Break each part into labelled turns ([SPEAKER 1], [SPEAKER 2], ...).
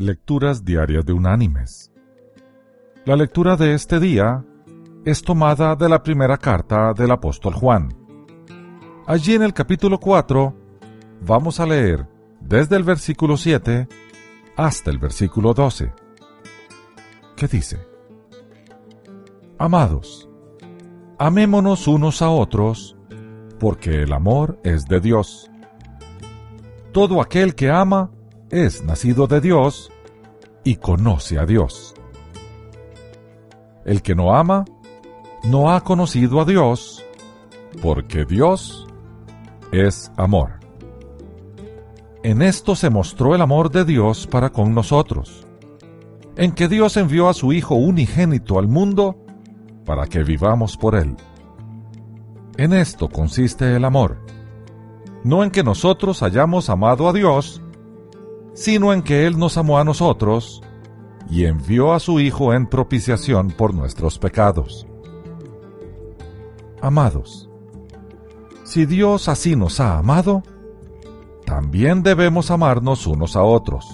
[SPEAKER 1] Lecturas Diarias de Unánimes. La lectura de este día es tomada de la primera carta del apóstol Juan. Allí en el capítulo 4 vamos a leer desde el versículo 7 hasta el versículo 12. ¿Qué dice? Amados, amémonos unos a otros, porque el amor es de Dios. Todo aquel que ama es nacido de Dios y conoce a Dios. El que no ama, no ha conocido a Dios, porque Dios es amor. En esto se mostró el amor de Dios para con nosotros, en que Dios envió a su Hijo unigénito al mundo para que vivamos por Él. En esto consiste el amor, no en que nosotros hayamos amado a Dios, sino en que Él nos amó a nosotros y envió a su Hijo en propiciación por nuestros pecados. Amados, si Dios así nos ha amado, también debemos amarnos unos a otros.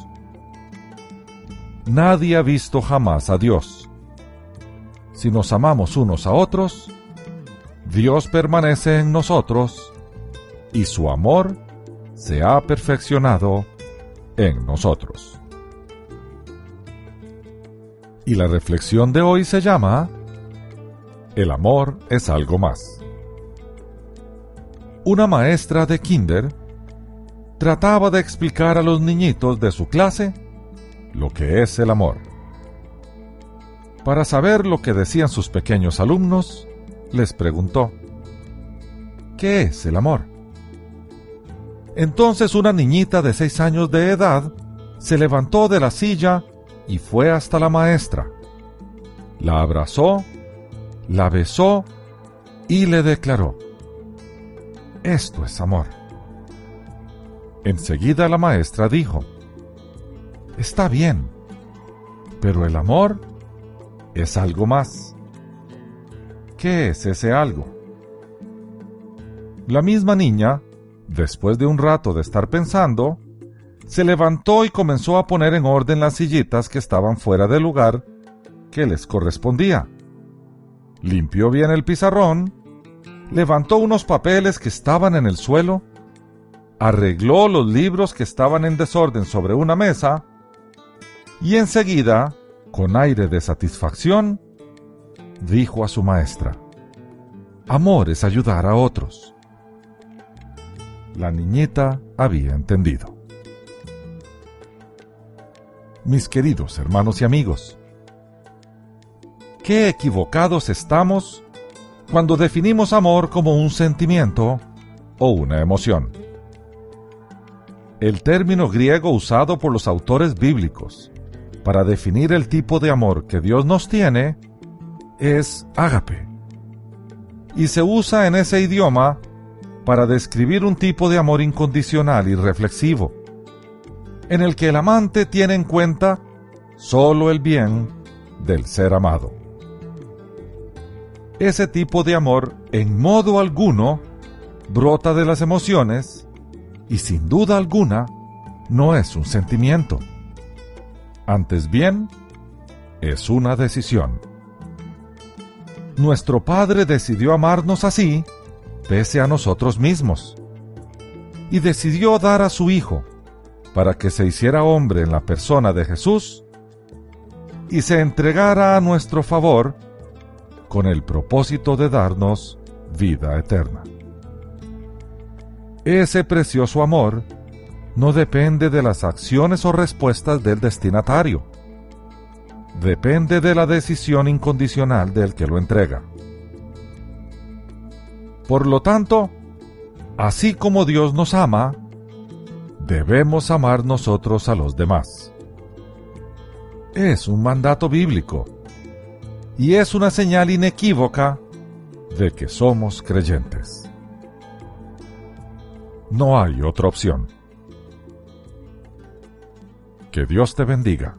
[SPEAKER 1] Nadie ha visto jamás a Dios. Si nos amamos unos a otros, Dios permanece en nosotros y su amor se ha perfeccionado en nosotros. Y la reflexión de hoy se llama El amor es algo más. Una maestra de kinder trataba de explicar a los niñitos de su clase lo que es el amor. Para saber lo que decían sus pequeños alumnos, les preguntó, ¿qué es el amor? Entonces una niñita de seis años de edad se levantó de la silla y fue hasta la maestra. La abrazó, la besó y le declaró, esto es amor. Enseguida la maestra dijo, está bien, pero el amor es algo más. ¿Qué es ese algo? La misma niña después de un rato de estar pensando, se levantó y comenzó a poner en orden las sillitas que estaban fuera del lugar que les correspondía. Limpió bien el pizarrón, levantó unos papeles que estaban en el suelo, arregló los libros que estaban en desorden sobre una mesa y enseguida, con aire de satisfacción, dijo a su maestra, Amor es ayudar a otros. La niñita había entendido. Mis queridos hermanos y amigos, qué equivocados estamos cuando definimos amor como un sentimiento o una emoción. El término griego usado por los autores bíblicos para definir el tipo de amor que Dios nos tiene es ágape. Y se usa en ese idioma para describir un tipo de amor incondicional y reflexivo, en el que el amante tiene en cuenta solo el bien del ser amado. Ese tipo de amor en modo alguno brota de las emociones y sin duda alguna no es un sentimiento. Antes bien, es una decisión. Nuestro Padre decidió amarnos así pese a nosotros mismos, y decidió dar a su Hijo para que se hiciera hombre en la persona de Jesús y se entregara a nuestro favor con el propósito de darnos vida eterna. Ese precioso amor no depende de las acciones o respuestas del destinatario, depende de la decisión incondicional del que lo entrega. Por lo tanto, así como Dios nos ama, debemos amar nosotros a los demás. Es un mandato bíblico y es una señal inequívoca de que somos creyentes. No hay otra opción. Que Dios te bendiga.